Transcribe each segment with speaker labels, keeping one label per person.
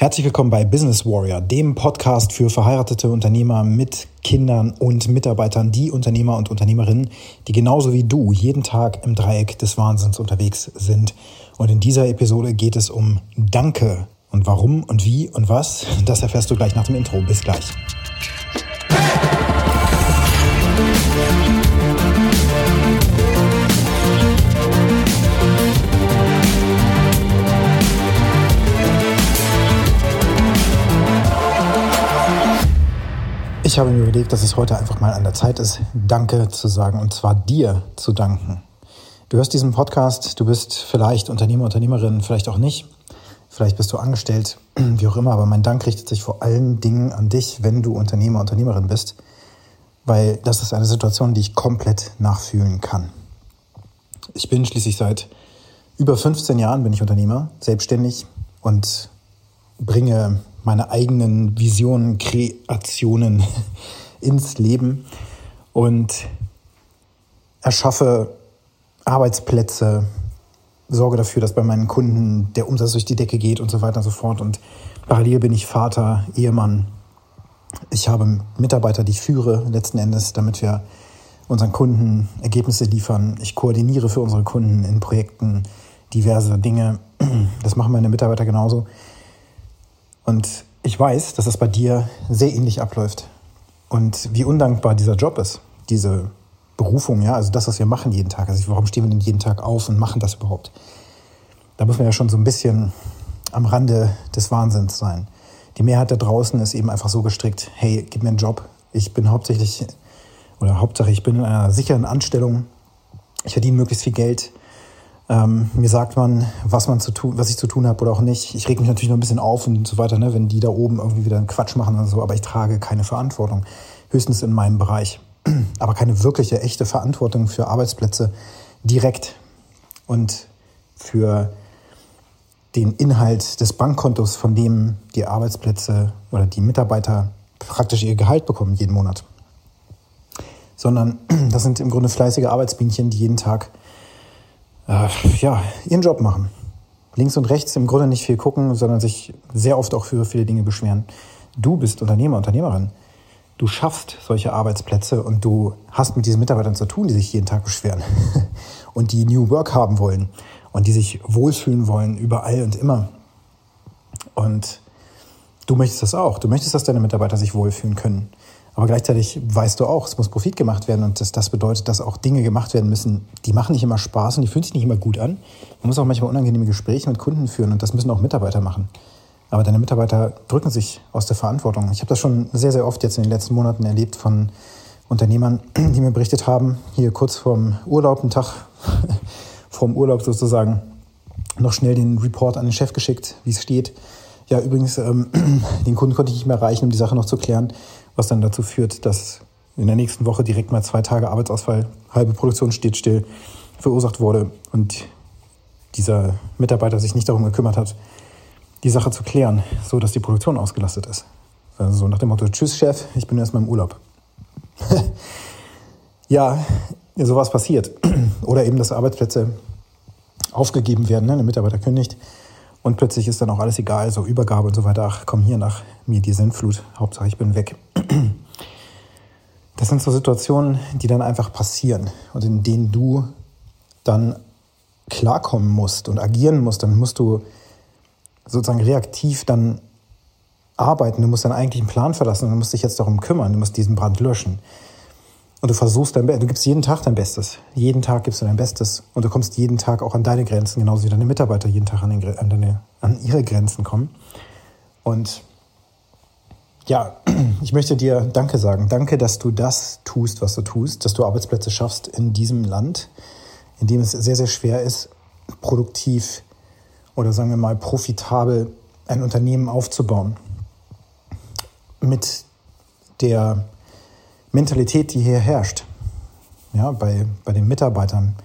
Speaker 1: Herzlich willkommen bei Business Warrior, dem Podcast für verheiratete Unternehmer mit Kindern und Mitarbeitern, die Unternehmer und Unternehmerinnen, die genauso wie du jeden Tag im Dreieck des Wahnsinns unterwegs sind. Und in dieser Episode geht es um Danke. Und warum und wie und was, das erfährst du gleich nach dem Intro. Bis gleich. Ich habe mir überlegt, dass es heute einfach mal an der Zeit ist, Danke zu sagen und zwar dir zu danken. Du hörst diesen Podcast, du bist vielleicht Unternehmer, Unternehmerin, vielleicht auch nicht. Vielleicht bist du angestellt, wie auch immer, aber mein Dank richtet sich vor allen Dingen an dich, wenn du Unternehmer, Unternehmerin bist, weil das ist eine Situation, die ich komplett nachfühlen kann. Ich bin schließlich seit über 15 Jahren bin ich Unternehmer, selbstständig und bringe meine eigenen Visionen, Kreationen ins Leben und erschaffe Arbeitsplätze, sorge dafür, dass bei meinen Kunden der Umsatz durch die Decke geht und so weiter und so fort. Und parallel bin ich Vater, Ehemann. Ich habe Mitarbeiter, die ich führe, letzten Endes, damit wir unseren Kunden Ergebnisse liefern. Ich koordiniere für unsere Kunden in Projekten diverse Dinge. Das machen meine Mitarbeiter genauso. Und ich weiß, dass das bei dir sehr ähnlich abläuft. Und wie undankbar dieser Job ist, diese Berufung, ja, also das, was wir machen jeden Tag. Also warum stehen wir denn jeden Tag auf und machen das überhaupt? Da muss man ja schon so ein bisschen am Rande des Wahnsinns sein. Die Mehrheit da draußen ist eben einfach so gestrickt, hey, gib mir einen Job. Ich bin hauptsächlich, oder Hauptsache, ich bin in einer sicheren Anstellung. Ich verdiene möglichst viel Geld. Ähm, mir sagt man, was man zu tun, was ich zu tun habe oder auch nicht. Ich reg mich natürlich noch ein bisschen auf und so weiter, ne, wenn die da oben irgendwie wieder einen Quatsch machen oder so, aber ich trage keine Verantwortung. Höchstens in meinem Bereich. Aber keine wirkliche, echte Verantwortung für Arbeitsplätze direkt und für den Inhalt des Bankkontos, von dem die Arbeitsplätze oder die Mitarbeiter praktisch ihr Gehalt bekommen jeden Monat. Sondern das sind im Grunde fleißige Arbeitsbienchen, die jeden Tag äh, ja, ihren Job machen. Links und rechts im Grunde nicht viel gucken, sondern sich sehr oft auch für viele Dinge beschweren. Du bist Unternehmer, Unternehmerin. Du schaffst solche Arbeitsplätze und du hast mit diesen Mitarbeitern zu tun, die sich jeden Tag beschweren und die New Work haben wollen und die sich wohlfühlen wollen überall und immer. Und du möchtest das auch. Du möchtest, dass deine Mitarbeiter sich wohlfühlen können. Aber gleichzeitig weißt du auch, es muss Profit gemacht werden und das, das bedeutet, dass auch Dinge gemacht werden müssen, die machen nicht immer Spaß und die fühlen sich nicht immer gut an. Man muss auch manchmal unangenehme Gespräche mit Kunden führen und das müssen auch Mitarbeiter machen. Aber deine Mitarbeiter drücken sich aus der Verantwortung. Ich habe das schon sehr, sehr oft jetzt in den letzten Monaten erlebt von Unternehmern, die mir berichtet haben, hier kurz vorm Urlaub, einen Tag vorm Urlaub sozusagen, noch schnell den Report an den Chef geschickt, wie es steht. Ja, übrigens, ähm, den Kunden konnte ich nicht mehr erreichen, um die Sache noch zu klären was dann dazu führt, dass in der nächsten Woche direkt mal zwei Tage Arbeitsausfall, halbe Produktion steht still, verursacht wurde und dieser Mitarbeiter sich nicht darum gekümmert hat, die Sache zu klären, so dass die Produktion ausgelastet ist. Also so nach dem Motto, tschüss Chef, ich bin erstmal im Urlaub. ja, sowas passiert. Oder eben, dass Arbeitsplätze aufgegeben werden, ne? der Mitarbeiter kündigt und plötzlich ist dann auch alles egal, so Übergabe und so weiter. Ach, komm hier nach mir die Sintflut. Hauptsache, ich bin weg. Das sind so Situationen, die dann einfach passieren und in denen du dann klarkommen musst und agieren musst. Dann musst du sozusagen reaktiv dann arbeiten. Du musst deinen eigentlichen Plan verlassen und du musst dich jetzt darum kümmern. Du musst diesen Brand löschen. Und du versuchst dein Bestes, du gibst jeden Tag dein Bestes. Jeden Tag gibst du dein Bestes. Und du kommst jeden Tag auch an deine Grenzen, genauso wie deine Mitarbeiter jeden Tag an, den, an, deine, an ihre Grenzen kommen. Und ja, ich möchte dir Danke sagen. Danke, dass du das tust, was du tust, dass du Arbeitsplätze schaffst in diesem Land, in dem es sehr, sehr schwer ist, produktiv oder sagen wir mal profitabel ein Unternehmen aufzubauen. Mit der Mentalität, die hier herrscht, ja, bei, bei den Mitarbeitern.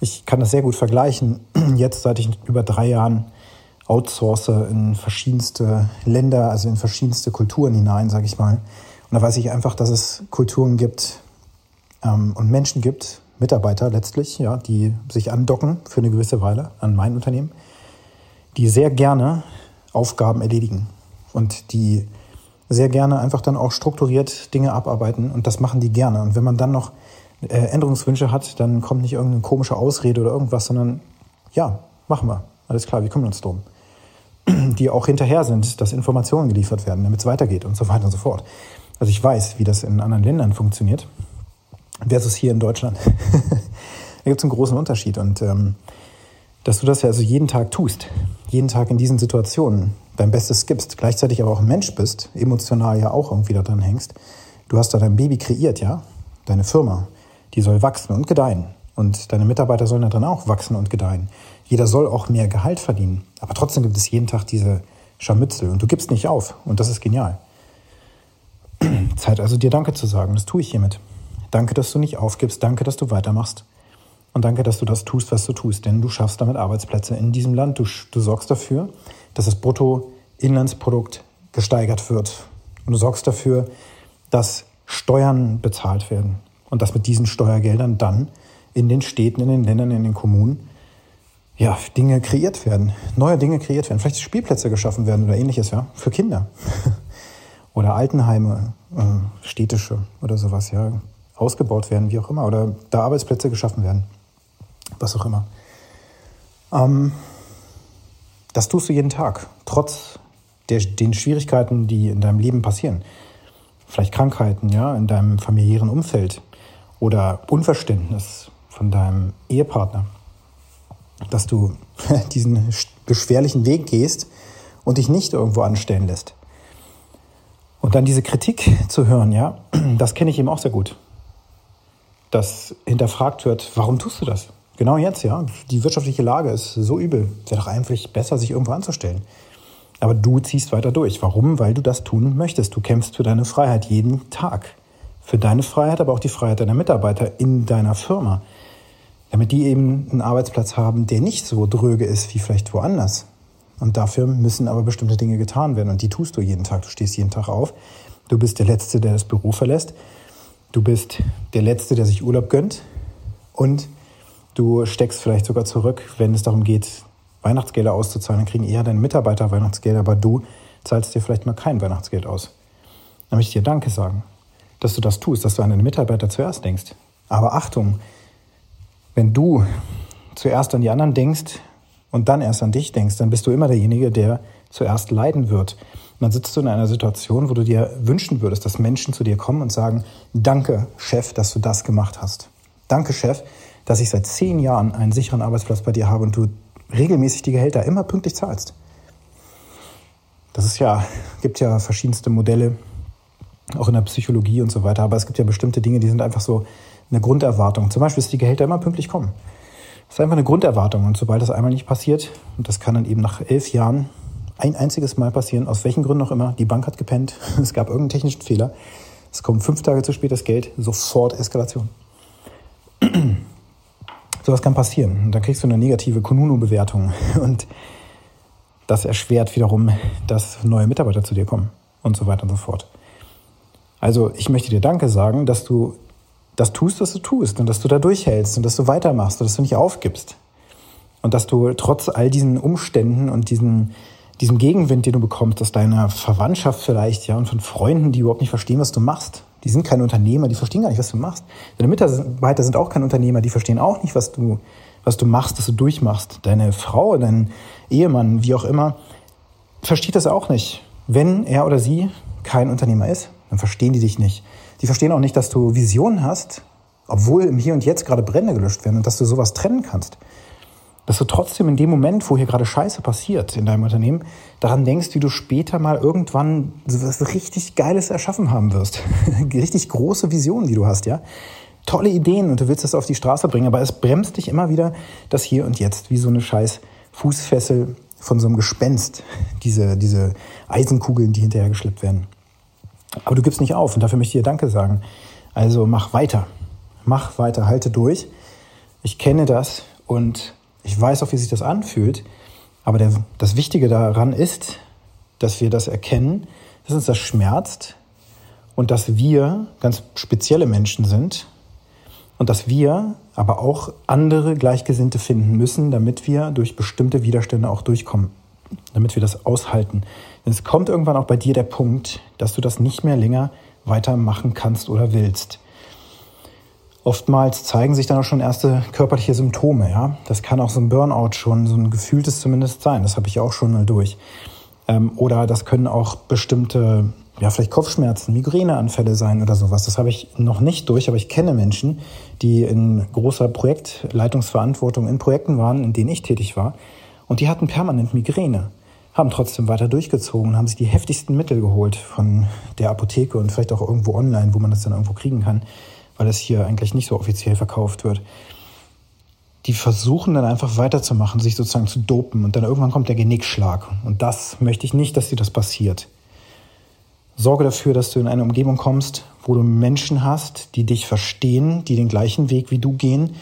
Speaker 1: Ich kann das sehr gut vergleichen. Jetzt, seit ich über drei Jahren outsource in verschiedenste Länder, also in verschiedenste Kulturen hinein, sage ich mal. Und da weiß ich einfach, dass es Kulturen gibt ähm, und Menschen gibt, Mitarbeiter letztlich, ja, die sich andocken für eine gewisse Weile an mein Unternehmen, die sehr gerne Aufgaben erledigen und die sehr gerne einfach dann auch strukturiert Dinge abarbeiten und das machen die gerne. Und wenn man dann noch äh, Änderungswünsche hat, dann kommt nicht irgendeine komische Ausrede oder irgendwas, sondern ja, machen wir. Alles klar, wir kümmern uns drum. Die auch hinterher sind, dass Informationen geliefert werden, damit es weitergeht und so weiter und so fort. Also ich weiß, wie das in anderen Ländern funktioniert, versus hier in Deutschland. da gibt es einen großen Unterschied. Und ähm, dass du das ja also jeden Tag tust, jeden Tag in diesen Situationen dein Bestes gibst, gleichzeitig aber auch ein Mensch bist, emotional ja auch irgendwie da dran hängst. Du hast da dein Baby kreiert, ja, deine Firma, die soll wachsen und gedeihen. Und deine Mitarbeiter sollen da drin auch wachsen und gedeihen. Jeder soll auch mehr Gehalt verdienen. Aber trotzdem gibt es jeden Tag diese Scharmützel und du gibst nicht auf. Und das ist genial. Zeit also dir Danke zu sagen. Das tue ich hiermit. Danke, dass du nicht aufgibst. Danke, dass du weitermachst. Und danke, dass du das tust, was du tust. Denn du schaffst damit Arbeitsplätze in diesem Land. Du, du sorgst dafür, dass das Bruttoinlandsprodukt gesteigert wird. Und du sorgst dafür, dass Steuern bezahlt werden. Und dass mit diesen Steuergeldern dann in den Städten, in den Ländern, in den Kommunen ja, Dinge kreiert werden, neue Dinge kreiert werden, vielleicht Spielplätze geschaffen werden oder ähnliches, ja, für Kinder. oder Altenheime, äh, städtische oder sowas, ja, ausgebaut werden, wie auch immer, oder da Arbeitsplätze geschaffen werden, was auch immer. Ähm, das tust du jeden Tag, trotz der, den Schwierigkeiten, die in deinem Leben passieren. Vielleicht Krankheiten, ja, in deinem familiären Umfeld oder Unverständnis von deinem Ehepartner. Dass du diesen beschwerlichen Weg gehst und dich nicht irgendwo anstellen lässt. Und dann diese Kritik zu hören, ja, das kenne ich eben auch sehr gut. Dass hinterfragt wird, warum tust du das? Genau jetzt, ja. Die wirtschaftliche Lage ist so übel. Wäre doch eigentlich besser, sich irgendwo anzustellen. Aber du ziehst weiter durch. Warum? Weil du das tun möchtest. Du kämpfst für deine Freiheit jeden Tag. Für deine Freiheit, aber auch die Freiheit deiner Mitarbeiter in deiner Firma. Damit die eben einen Arbeitsplatz haben, der nicht so dröge ist wie vielleicht woanders. Und dafür müssen aber bestimmte Dinge getan werden. Und die tust du jeden Tag. Du stehst jeden Tag auf. Du bist der Letzte, der das Büro verlässt. Du bist der Letzte, der sich Urlaub gönnt. Und du steckst vielleicht sogar zurück, wenn es darum geht, Weihnachtsgelder auszuzahlen. Dann kriegen eher deine Mitarbeiter Weihnachtsgelder, aber du zahlst dir vielleicht mal kein Weihnachtsgeld aus. Dann möchte ich dir Danke sagen, dass du das tust, dass du an deine Mitarbeiter zuerst denkst. Aber Achtung, wenn du zuerst an die anderen denkst, und dann erst an dich denkst, dann bist du immer derjenige, der zuerst leiden wird. Dann sitzt du in einer Situation, wo du dir wünschen würdest, dass Menschen zu dir kommen und sagen, danke, Chef, dass du das gemacht hast. Danke, Chef, dass ich seit zehn Jahren einen sicheren Arbeitsplatz bei dir habe und du regelmäßig die Gehälter immer pünktlich zahlst. Das ist ja, gibt ja verschiedenste Modelle, auch in der Psychologie und so weiter, aber es gibt ja bestimmte Dinge, die sind einfach so eine Grunderwartung. Zum Beispiel, dass die Gehälter immer pünktlich kommen. Das ist einfach eine Grunderwartung. Und sobald das einmal nicht passiert, und das kann dann eben nach elf Jahren ein einziges Mal passieren, aus welchen Gründen auch immer, die Bank hat gepennt, es gab irgendeinen technischen Fehler, es kommt fünf Tage zu spät das Geld, sofort Eskalation. Sowas kann passieren. Und dann kriegst du eine negative Konunu-Bewertung. Und das erschwert wiederum, dass neue Mitarbeiter zu dir kommen und so weiter und so fort. Also ich möchte dir Danke sagen, dass du das tust, was du tust und dass du da durchhältst und dass du weitermachst und dass du nicht aufgibst. Und dass du trotz all diesen Umständen und diesen, diesem Gegenwind, den du bekommst aus deiner Verwandtschaft vielleicht, ja, und von Freunden, die überhaupt nicht verstehen, was du machst. Die sind keine Unternehmer, die verstehen gar nicht, was du machst. Deine Mitarbeiter sind auch keine Unternehmer, die verstehen auch nicht, was du, was du machst, was du durchmachst. Deine Frau, dein Ehemann, wie auch immer, versteht das auch nicht. Wenn er oder sie kein Unternehmer ist, dann verstehen die dich nicht. Die verstehen auch nicht, dass du Visionen hast, obwohl im Hier und Jetzt gerade Brände gelöscht werden und dass du sowas trennen kannst. Dass du trotzdem in dem Moment, wo hier gerade Scheiße passiert in deinem Unternehmen, daran denkst, wie du später mal irgendwann so was richtig Geiles erschaffen haben wirst. richtig große Visionen, die du hast, ja. Tolle Ideen und du willst das auf die Straße bringen, aber es bremst dich immer wieder das Hier und Jetzt, wie so eine scheiß Fußfessel von so einem Gespenst. Diese, diese Eisenkugeln, die hinterher geschleppt werden. Aber du gibst nicht auf und dafür möchte ich dir Danke sagen. Also mach weiter. Mach weiter, halte durch. Ich kenne das und ich weiß auch, wie sich das anfühlt. Aber der, das Wichtige daran ist, dass wir das erkennen, dass uns das schmerzt und dass wir ganz spezielle Menschen sind und dass wir aber auch andere Gleichgesinnte finden müssen, damit wir durch bestimmte Widerstände auch durchkommen. Damit wir das aushalten. Denn es kommt irgendwann auch bei dir der Punkt, dass du das nicht mehr länger weitermachen kannst oder willst. Oftmals zeigen sich dann auch schon erste körperliche Symptome. Ja? Das kann auch so ein Burnout schon, so ein gefühltes zumindest sein. Das habe ich auch schon mal durch. Ähm, oder das können auch bestimmte, ja, vielleicht Kopfschmerzen, Migräneanfälle sein oder sowas. Das habe ich noch nicht durch, aber ich kenne Menschen, die in großer Projektleitungsverantwortung in Projekten waren, in denen ich tätig war. Und die hatten permanent Migräne, haben trotzdem weiter durchgezogen, haben sich die heftigsten Mittel geholt von der Apotheke und vielleicht auch irgendwo online, wo man das dann irgendwo kriegen kann weil es hier eigentlich nicht so offiziell verkauft wird. Die versuchen dann einfach weiterzumachen, sich sozusagen zu dopen und dann irgendwann kommt der Genickschlag. Und das möchte ich nicht, dass dir das passiert. Sorge dafür, dass du in eine Umgebung kommst, wo du Menschen hast, die dich verstehen, die den gleichen Weg wie du gehen,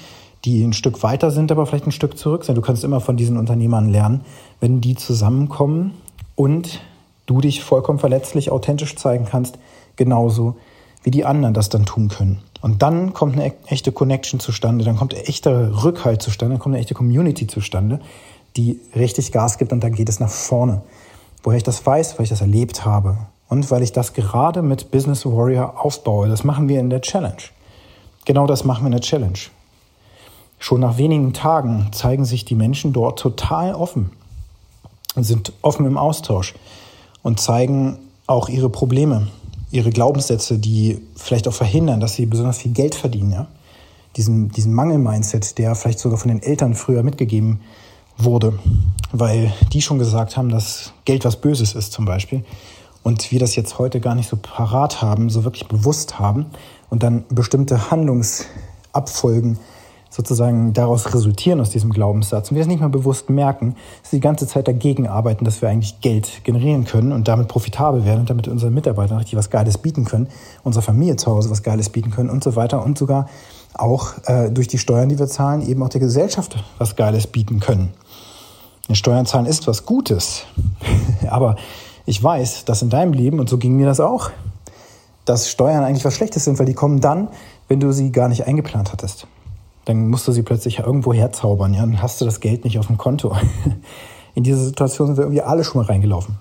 Speaker 1: die ein Stück weiter sind, aber vielleicht ein Stück zurück sind. Du kannst immer von diesen Unternehmern lernen, wenn die zusammenkommen und du dich vollkommen verletzlich, authentisch zeigen kannst, genauso wie die anderen das dann tun können. Und dann kommt eine echte Connection zustande, dann kommt echter Rückhalt zustande, dann kommt eine echte Community zustande, die richtig Gas gibt und dann geht es nach vorne. Woher ich das weiß, weil ich das erlebt habe und weil ich das gerade mit Business Warrior aufbaue. Das machen wir in der Challenge. Genau das machen wir in der Challenge. Schon nach wenigen Tagen zeigen sich die Menschen dort total offen und sind offen im Austausch und zeigen auch ihre Probleme ihre Glaubenssätze, die vielleicht auch verhindern, dass sie besonders viel Geld verdienen. Ja? Diesen, diesen Mangel-Mindset, der vielleicht sogar von den Eltern früher mitgegeben wurde, weil die schon gesagt haben, dass Geld was Böses ist zum Beispiel. Und wir das jetzt heute gar nicht so parat haben, so wirklich bewusst haben und dann bestimmte Handlungsabfolgen sozusagen daraus resultieren aus diesem Glaubenssatz. Und wir es nicht mal bewusst merken, dass wir die ganze Zeit dagegen arbeiten, dass wir eigentlich Geld generieren können und damit profitabel werden und damit unseren Mitarbeitern richtig was Geiles bieten können, unserer Familie zu Hause was Geiles bieten können und so weiter und sogar auch äh, durch die Steuern, die wir zahlen, eben auch der Gesellschaft was Geiles bieten können. Denn Steuern zahlen ist was Gutes, aber ich weiß, dass in deinem Leben, und so ging mir das auch, dass Steuern eigentlich was Schlechtes sind, weil die kommen dann, wenn du sie gar nicht eingeplant hattest dann musst du sie plötzlich irgendwo herzaubern, ja, dann hast du das Geld nicht auf dem Konto. In diese Situation sind wir irgendwie alle schon mal reingelaufen.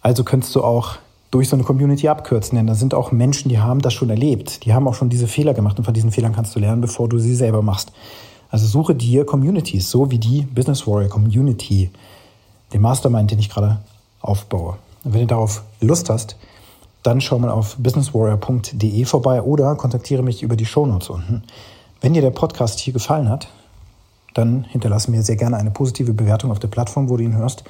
Speaker 1: Also könntest du auch durch so eine Community abkürzen, denn da sind auch Menschen, die haben das schon erlebt, die haben auch schon diese Fehler gemacht und von diesen Fehlern kannst du lernen, bevor du sie selber machst. Also suche dir Communities, so wie die Business Warrior Community, den Mastermind, den ich gerade aufbaue. Und wenn du darauf Lust hast, dann schau mal auf businesswarrior.de vorbei oder kontaktiere mich über die Shownotes unten. Wenn dir der Podcast hier gefallen hat, dann hinterlasse mir sehr gerne eine positive Bewertung auf der Plattform, wo du ihn hörst.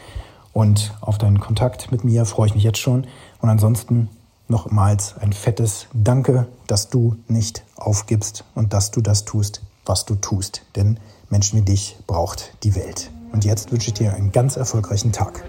Speaker 1: Und auf deinen Kontakt mit mir freue ich mich jetzt schon. Und ansonsten nochmals ein fettes Danke, dass du nicht aufgibst und dass du das tust, was du tust. Denn Menschen wie dich braucht die Welt. Und jetzt wünsche ich dir einen ganz erfolgreichen Tag.